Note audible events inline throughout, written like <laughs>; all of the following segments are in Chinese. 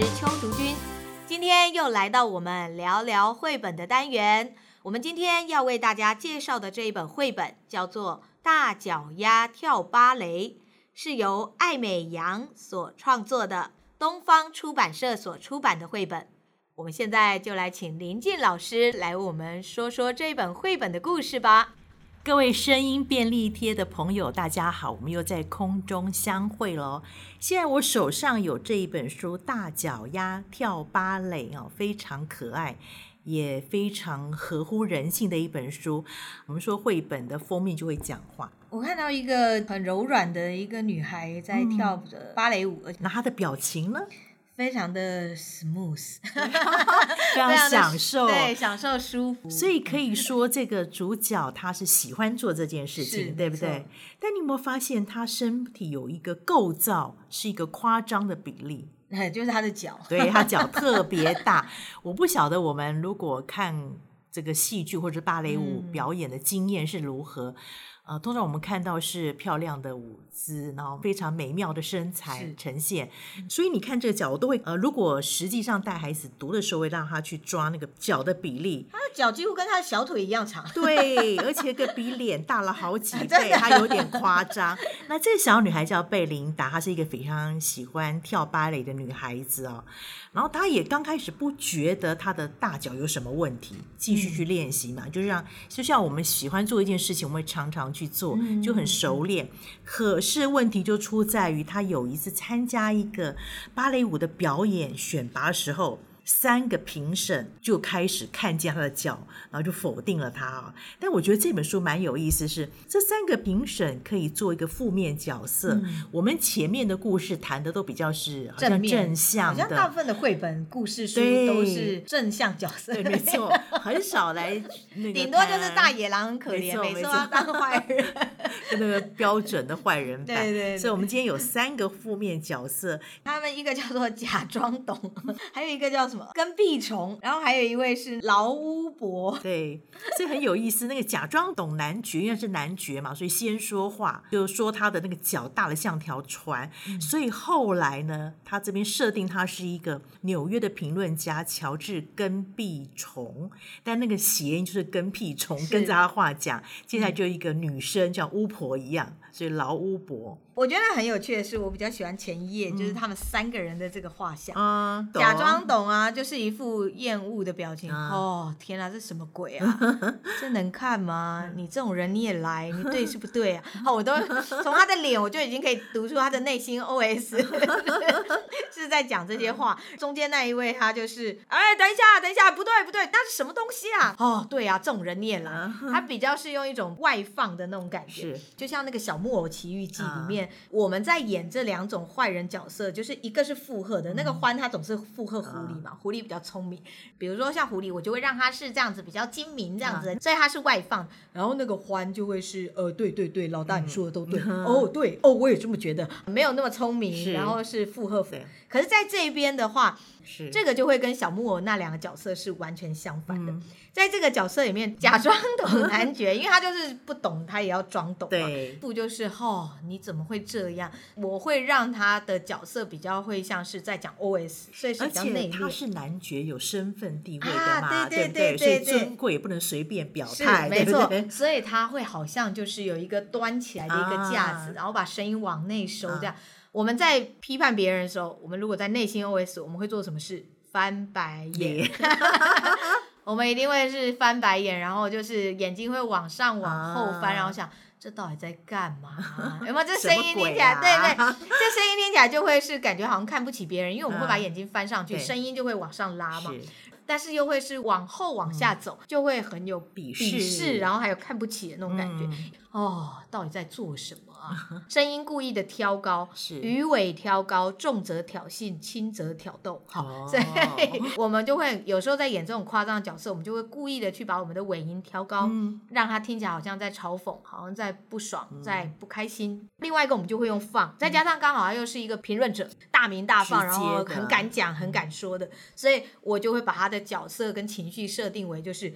师邱竹君，今天又来到我们聊聊绘本的单元。我们今天要为大家介绍的这一本绘本叫做《大脚丫跳芭蕾》，是由艾美扬所创作的，东方出版社所出版的绘本。我们现在就来请林静老师来为我们说说这本绘本的故事吧。各位声音便利贴的朋友，大家好，我们又在空中相会喽。现在我手上有这一本书《大脚丫跳芭蕾》哦，非常可爱，也非常合乎人性的一本书。我们说绘本的封面就会讲话。我看到一个很柔软的一个女孩在跳着芭蕾舞，那她的表情呢？非常的 smooth，<laughs> 非常享受，对，享受舒服。所以可以说，这个主角他是喜欢做这件事情，对不对？但你有没有发现，他身体有一个构造是一个夸张的比例？<laughs> 就是他的脚，对，他脚特 <laughs> 别大。我不晓得我们如果看这个戏剧或者芭蕾舞表演的经验是如何。呃，通常我们看到是漂亮的舞姿，然后非常美妙的身材呈现。所以你看这个脚，我都会呃，如果实际上带孩子读的时候，会让他去抓那个脚的比例。他的脚几乎跟他的小腿一样长。对，而且个比脸大了好几 <laughs> 倍，他有点夸张。那这个小女孩叫贝琳达，她是一个非常喜欢跳芭蕾的女孩子哦。然后她也刚开始不觉得她的大脚有什么问题，继续去练习嘛，嗯、就像就像我们喜欢做一件事情，我们会常常去做，就很熟练。可是问题就出在于，他有一次参加一个芭蕾舞的表演选拔的时候。三个评审就开始看见他的脚，然后就否定了他啊。但我觉得这本书蛮有意思是，是这三个评审可以做一个负面角色。嗯、我们前面的故事谈的都比较是好像正向的，好像大部分的绘本故事书都是正向角色，对，没错，<laughs> 很少来那个，顶多就是大野狼很可怜，每次要当坏人，<laughs> 跟那个标准的坏人版。对，对对。所以我们今天有三个负面角色，他们一个叫做假装懂，还有一个叫什么？跟屁虫，然后还有一位是劳乌伯，对，这很有意思。那个假装懂男爵，因为是男爵嘛，所以先说话，就说他的那个脚大的像条船。嗯、所以后来呢，他这边设定他是一个纽约的评论家乔治跟屁虫，但那个谐音就是跟屁虫，跟着他话讲。接下来就一个女生叫巫婆一样，所以劳巫伯。我觉得很有趣的是，我比较喜欢前一页，嗯、就是他们三个人的这个画像，啊、假装懂啊，就是一副厌恶的表情。啊、哦，天哪，这什么鬼啊？<laughs> 这能看吗？你这种人你也来，你对是不对啊？<laughs> 好，我都从他的脸，我就已经可以读出他的内心 OS，<laughs> 是在讲这些话。中间那一位，他就是，哎，等一下，等一下，不对，不对，那是什么东西啊？哦，对啊，这种人你也来。他比较是用一种外放的那种感觉，是就像那个《小木偶奇遇记》里面。我们在演这两种坏人角色，就是一个是附和的，那个欢他总是附和狐狸嘛，狐狸比较聪明，比如说像狐狸，我就会让它是这样子比较精明这样子，所以它是外放，然后那个欢就会是呃对对对，老大你说的都对，哦对哦我也这么觉得，没有那么聪明，然后是附和，可是在这边的话。是这个就会跟小木偶那两个角色是完全相反的，嗯、在这个角色里面假装懂男爵，因为他就是不懂，他也要装懂嘛。对，不就是哦，你怎么会这样？我会让他的角色比较会像是在讲 OS，所以是比较内敛。他是男爵，有身份地位的嘛，啊、对对对对，对，对，对，所以尊贵也不能随便表态，没错。对对，所以他会好像就是有一个端起来的一个架子，啊、然后把声音往内收这样。啊我们在批判别人的时候，我们如果在内心 OS，我们会做什么事？翻白眼。<laughs> 我们一定会是翻白眼，然后就是眼睛会往上往后翻，啊、然后想这到底在干嘛？<laughs> 有没有这声音听起来？啊、对对，这声音听起来就会是感觉好像看不起别人，因为我们会把眼睛翻上去，声、嗯、音就会往上拉嘛。但是又会是往后往下走，嗯、就会很有鄙视，鄙视，然后还有看不起的那种感觉。嗯、哦，到底在做什么？声音故意的挑高，是鱼尾挑高，重则挑衅，轻则挑逗。<laughs> 好，哦、所以我们就会有时候在演这种夸张的角色，我们就会故意的去把我们的尾音挑高，嗯、让他听起来好像在嘲讽，好像在不爽，嗯、在不开心。另外一个我们就会用放，再加上刚好他又是一个评论者，大名大放，然后很敢讲、很敢说的，所以我就会把他的角色跟情绪设定为就是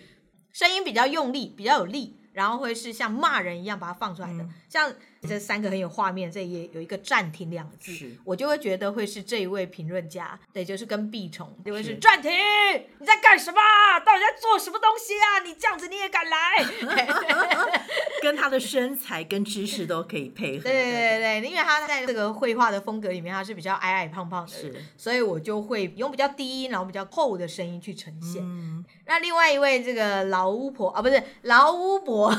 声音比较用力，比较有力。然后会是像骂人一样把它放出来的，嗯、像这三个很有画面，这也有一个暂停两个字，是我就会觉得会是这一位评论家，对，就是跟毕虫，就会是暂停，你在干什么？到底在做什么东西啊？你这样子你也敢来？<laughs> 跟他的身材跟知识都可以配合，对对对对，因为他在这个绘画的风格里面，他是比较矮矮胖胖的，是，所以我就会用比较低音，然后比较厚的声音去呈现。嗯、那另外一位这个老巫婆啊，不是老巫婆。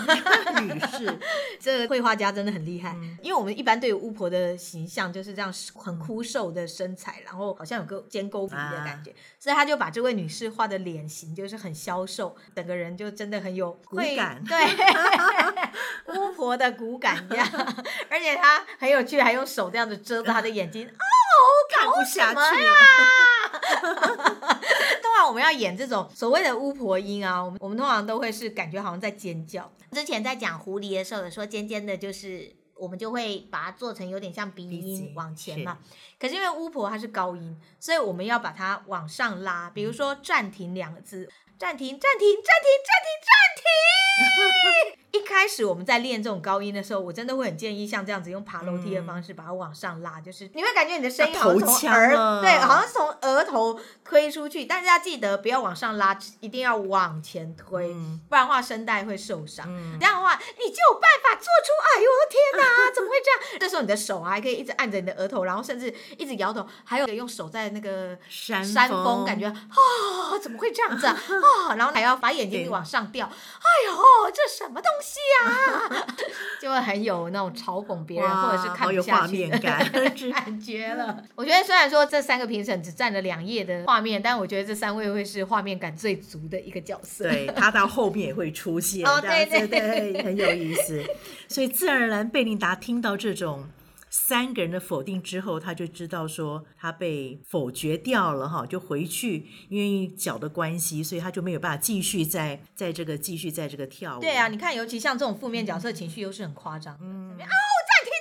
女士，<laughs> 这个绘画家真的很厉害，嗯、因为我们一般对巫婆的形象就是这样很枯瘦的身材，然后好像有个尖沟鼻的感觉，啊、所以他就把这位女士画的脸型就是很消瘦，整个人就真的很有骨感，对，<laughs> 巫婆的骨感一样，<laughs> 而且她很有趣，还用手这样子遮着她的眼睛，<laughs> 哦，看不下去了。我们要演这种所谓的巫婆音啊，我们我们通常都会是感觉好像在尖叫。之前在讲狐狸的时候，有说尖尖的，就是我们就会把它做成有点像鼻音往前嘛。可是因为巫婆它是高音，所以我们要把它往上拉。比如说“暂停”两个字，暂停，暂停，暂停，暂停，暂停。<laughs> 一开始我们在练这种高音的时候，我真的会很建议像这样子用爬楼梯的方式把它往上拉，就是你会感觉你的声音好像从耳对，好像是从额头推出去，但是要记得不要往上拉，一定要往前推，不然的话声带会受伤。这样的话你就有办法做出，哎呦天哪，怎么会这样？这时候你的手啊还可以一直按着你的额头，然后甚至一直摇头，还有用手在那个山山峰，感觉 <laughs> 啊怎么会这样子啊？啊，然后还要把眼睛往上吊，哎呦这什么东西？是啊，<laughs> 就会很有那种嘲讽别人或者是看不下去的 <laughs> 感觉了。我觉得虽然说这三个评审只占了两页的画面，但我觉得这三位会是画面感最足的一个角色。对，他到后面也会出现，<laughs> 哦，对对对，对，很有意思。所以自然而然，贝琳达听到这种。三个人的否定之后，他就知道说他被否决掉了哈，就回去，因为脚的关系，所以他就没有办法继续在在这个继续在这个跳舞。对啊，你看，尤其像这种负面角色情绪又是很夸张。嗯，哦，暂停，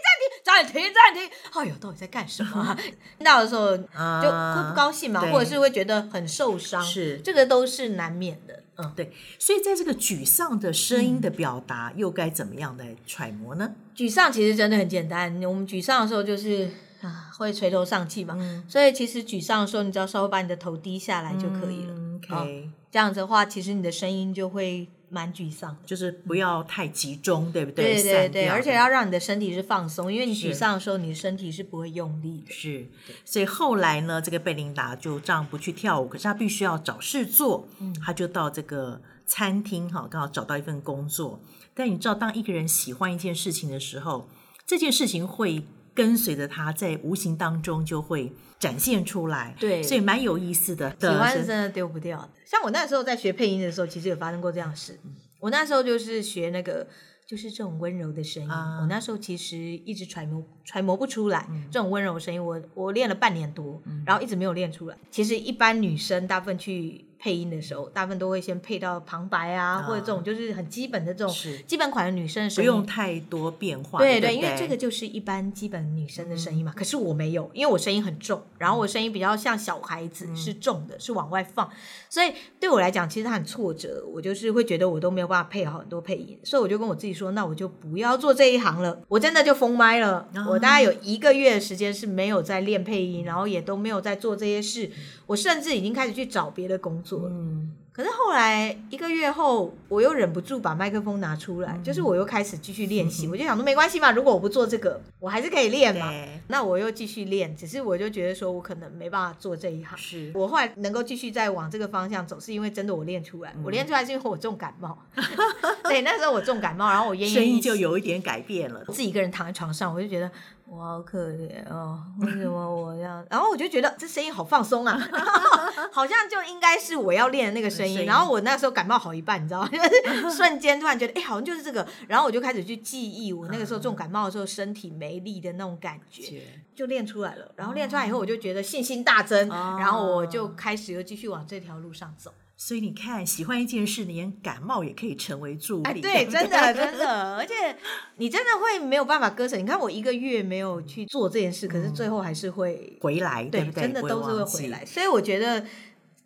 暂停，暂停，暂停。哎呦，到底在干什么？听到的时候就会不高兴嘛，或者是会觉得很受伤。是，这个都是难免的。嗯，对，所以在这个沮丧的声音的表达，又该怎么样来揣摩呢？沮丧其实真的很简单，我们沮丧的时候就是啊，会垂头丧气嘛。嗯，所以其实沮丧的时候，你只要稍微把你的头低下来就可以了。嗯，OK，这样子的话，其实你的声音就会。蛮沮丧，就是不要太集中，对不对？对对对，而且要让你的身体是放松，因为你沮丧的时候，你的身体是不会用力的。是，所以后来呢，这个贝琳达就这样不去跳舞，可是他必须要找事做，嗯，他就到这个餐厅哈，刚好找到一份工作。但你知道，当一个人喜欢一件事情的时候，这件事情会跟随着他在无形当中就会展现出来。对，所以蛮有意思的。喜欢是真的丢不掉的。像我那时候在学配音的时候，其实有发生过这样的事。我那时候就是学那个，就是这种温柔的声音。Uh, 我那时候其实一直揣摩揣摩不出来、嗯、这种温柔的声音。我我练了半年多，嗯、然后一直没有练出来。其实一般女生大部分去。配音的时候，大部分都会先配到旁白啊，或者这种就是很基本的这种基本款的女生的声音，不用太多变化。对对，因为这个就是一般基本女生的声音嘛。可是我没有，因为我声音很重，然后我声音比较像小孩子，是重的，是往外放，所以对我来讲，其实它很挫折。我就是会觉得我都没有办法配好很多配音，所以我就跟我自己说，那我就不要做这一行了。我真的就封麦了。我大概有一个月的时间是没有在练配音，然后也都没有在做这些事。我甚至已经开始去找别的工作了。嗯，可是后来一个月后，我又忍不住把麦克风拿出来，嗯、就是我又开始继续练习。嗯、我就想说，没关系嘛，如果我不做这个，我还是可以练嘛。那我又继续练，只是我就觉得说我可能没办法做这一行。是我后来能够继续再往这个方向走，是因为真的我练出来。嗯、我练出来是因为我重感冒。<laughs> 对，那时候我重感冒，然后我声音就有一点改变了。自己一个人躺在床上，我就觉得。我好可怜哦，为什么我要？<laughs> 然后我就觉得这声音好放松啊，<laughs> 好像就应该是我要练的那个声音。然后我那时候感冒好一半，你知道吗？<laughs> 就是瞬间突然觉得，哎，好像就是这个。然后我就开始去记忆我那个时候重感冒的时候身体没力的那种感觉，就练出来了。然后练出来以后，我就觉得信心大增，然后我就开始又继续往这条路上走。所以你看，喜欢一件事，连感冒也可以成为助力。哎，对，<laughs> 真的，真的，而且你真的会没有办法割舍。你看，我一个月没有去做这件事，可是最后还是会回来，对不对？真的都是会回来。所以我觉得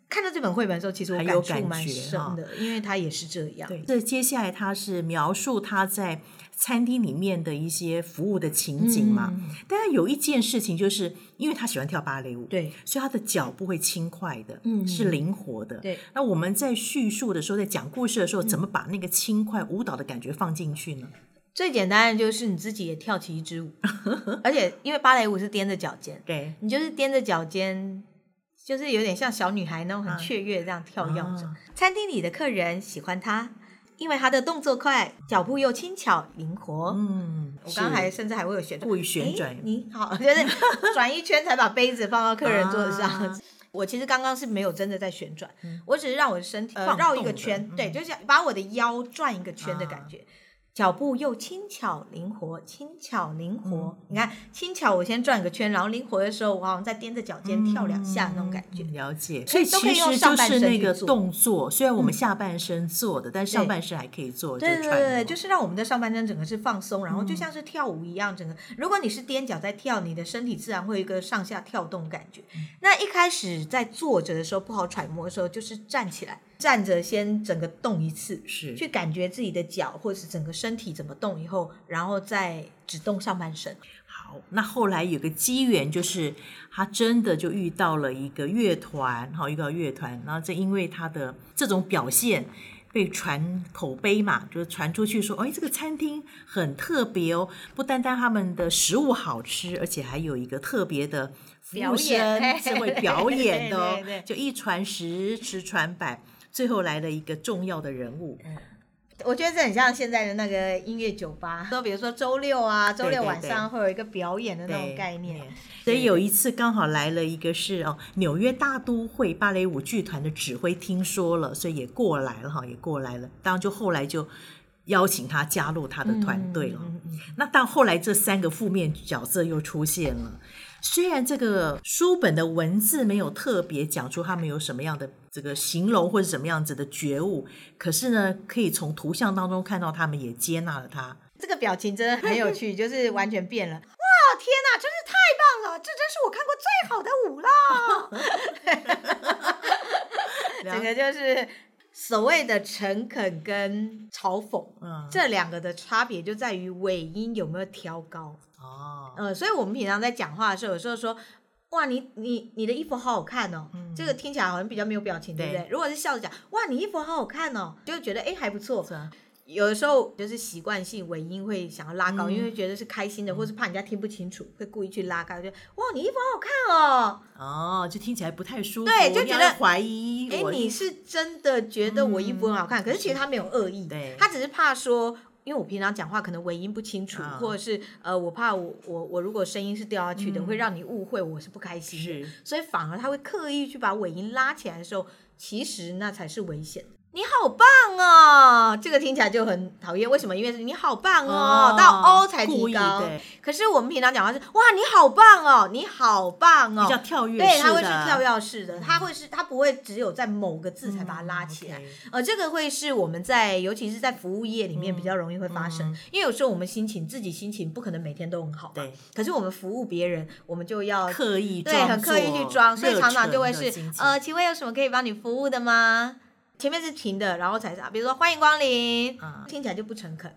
看到这本绘本的时候，其实我感触蛮深的，因为他也是这样。对，这接下来他是描述他在餐厅里面的一些服务的情景嘛。嗯、但是有一件事情，就是因为他喜欢跳芭蕾舞，对，所以他的脚步会轻快的，嗯，是灵活的。对，那我们在叙述的时候，在讲故事的时候，怎么把那个轻快舞蹈的感觉放进去呢？最简单的就是你自己也跳起一支舞，<laughs> 而且因为芭蕾舞是踮着脚尖，对，你就是踮着脚尖。就是有点像小女孩那种很雀跃这样跳跃着。啊、餐厅里的客人喜欢她，因为她的动作快，脚步又轻巧灵活。嗯，我刚才甚至还会有旋转，故意旋转。你好，<laughs> 就是转一圈才把杯子放到客人桌子上。啊、我其实刚刚是没有真的在旋转，嗯、我只是让我的身体绕一个圈，嗯、对，就是把我的腰转一个圈的感觉。啊脚步又轻巧灵活，轻巧灵活。嗯、你看，轻巧，我先转个圈，然后灵活的时候，我好像在踮着脚尖跳两下那种感觉。嗯、了解，所以其实就是那个动作，虽然我们下半身做的，嗯、但上半身还可以做。对对对对，就是让我们的上半身整个是放松，然后就像是跳舞一样，整个。如果你是踮脚在跳，你的身体自然会有一个上下跳动感觉。嗯、那一开始在坐着的时候不好揣摩的时候，就是站起来。站着先整个动一次，是去感觉自己的脚或者是整个身体怎么动以后，然后再只动上半身。好，那后来有个机缘，就是他真的就遇到了一个乐团，哈，遇到乐团，然后正因为他的这种表现被传口碑嘛，就是传出去说，哎，这个餐厅很特别哦，不单单他们的食物好吃，而且还有一个特别的服务生是会表演的 <laughs> 哦，就一传十，十传百。最后来了一个重要的人物，嗯，我觉得这很像现在的那个音乐酒吧，说比如说周六啊，周六晚上会有一个表演的那种概念。所以有一次刚好来了一个是哦纽约大都会芭蕾舞剧团的指挥，听说了，所以也过来了哈，也过来了。当然就后来就邀请他加入他的团队了。嗯嗯嗯，那到后来这三个负面角色又出现了。虽然这个书本的文字没有特别讲出他们有什么样的这个形容或者什么样子的觉悟，可是呢，可以从图像当中看到他们也接纳了他。这个表情真的很有趣，<laughs> 就是完全变了。哇，天哪，真是太棒了！这真是我看过最好的舞了。<laughs> <laughs> 整个就是所谓的诚恳跟嘲讽，嗯，这两个的差别就在于尾音有没有调高。哦，呃，所以我们平常在讲话的时候，有时候说，哇，你你你的衣服好好看哦，嗯、这个听起来好像比较没有表情，对，不对？如果是笑着讲，哇，你衣服好好看哦，就觉得哎还不错。啊。有的时候就是习惯性尾音会想要拉高，嗯、因为觉得是开心的，或是怕人家听不清楚，会故意去拉高，就哇，你衣服好好看哦，哦，就听起来不太舒服，对，就觉得怀疑，哎，你是真的觉得我衣服很好看，嗯、可是其实他没有恶意，对，他只是怕说。因为我平常讲话可能尾音不清楚，或者是呃，我怕我我我如果声音是掉下去的，会让你误会我是不开心的，所以反而他会刻意去把尾音拉起来的时候，其实那才是危险的。你好棒哦，这个听起来就很讨厌。为什么？因为是你好棒哦，到 O 才提高。可是我们平常讲话是哇，你好棒哦，你好棒哦，比较跳跃式的。对，它会是跳跃式的，它会是它不会只有在某个字才把它拉起来。呃，这个会是我们在尤其是在服务业里面比较容易会发生，因为有时候我们心情自己心情不可能每天都很好。对。可是我们服务别人，我们就要刻意对，很刻意去装，所以常常就会是呃，请问有什么可以帮你服务的吗？前面是停的，然后才啥，比如说欢迎光临，听起来就不诚恳。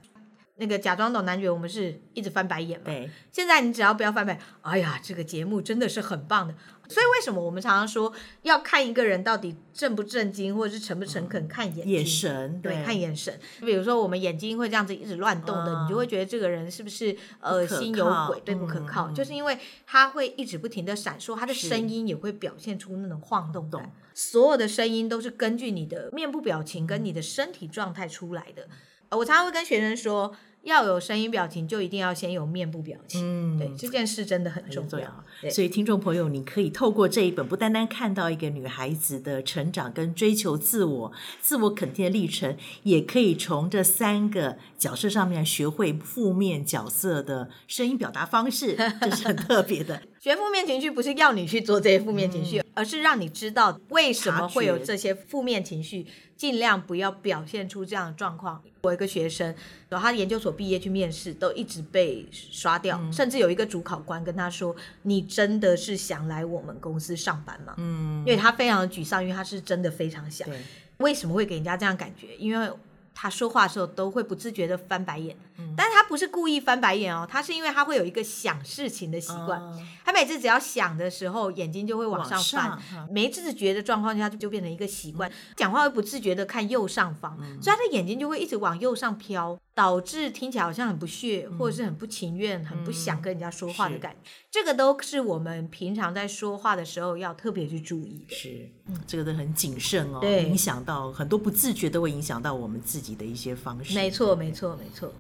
那个假装懂男爵，我们是一直翻白眼嘛。对。现在你只要不要翻白眼，哎呀，这个节目真的是很棒的。所以为什么我们常常说要看一个人到底正不正经，或者是诚不诚恳，嗯、看眼睛眼神，对，对看眼神。比如说我们眼睛会这样子一直乱动的，嗯、你就会觉得这个人是不是呃心有鬼，对，不可靠，嗯、就是因为他会一直不停的闪烁，他的声音也会表现出那种晃动感。所有的声音都是根据你的面部表情跟你的身体状态出来的。我常常会跟学生说，要有声音表情，就一定要先有面部表情。嗯，对，这件事真的很重要。对所以听众朋友，你可以透过这一本，不单单看到一个女孩子的成长跟追求自我、自我肯定的历程，也可以从这三个角色上面学会负面角色的声音表达方式，<laughs> 这是很特别的。学负面情绪不是要你去做这些负面情绪，嗯、而是让你知道为什么会有这些负面情绪，尽量不要表现出这样的状况。我一个学生，然后他研究所毕业去面试，都一直被刷掉，嗯、甚至有一个主考官跟他说：“你真的是想来我们公司上班吗？”嗯，因为他非常的沮丧，因为他是真的非常想。对为什么会给人家这样感觉？因为他说话的时候都会不自觉的翻白眼，嗯、但是他不是故意翻白眼哦，他是因为他会有一个想事情的习惯，哦、他每次只要想的时候，眼睛就会往上翻，上没自觉的状况下就就变成一个习惯，嗯、讲话会不自觉的看右上方，嗯、所以他的眼睛就会一直往右上飘。导致听起来好像很不屑，或者是很不情愿、嗯、很不想跟人家说话的感觉。嗯、这个都是我们平常在说话的时候要特别去注意的。是，嗯，这个都很谨慎哦，对，影响到很多不自觉都会影响到我们自己的一些方式。没错，没错，没错。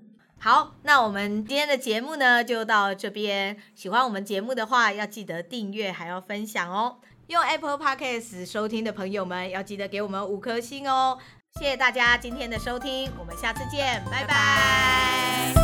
好，那我们今天的节目呢就到这边。喜欢我们节目的话，要记得订阅还要分享哦。用 Apple Podcast 收听的朋友们，要记得给我们五颗星哦。谢谢大家今天的收听，我们下次见，拜拜。拜拜。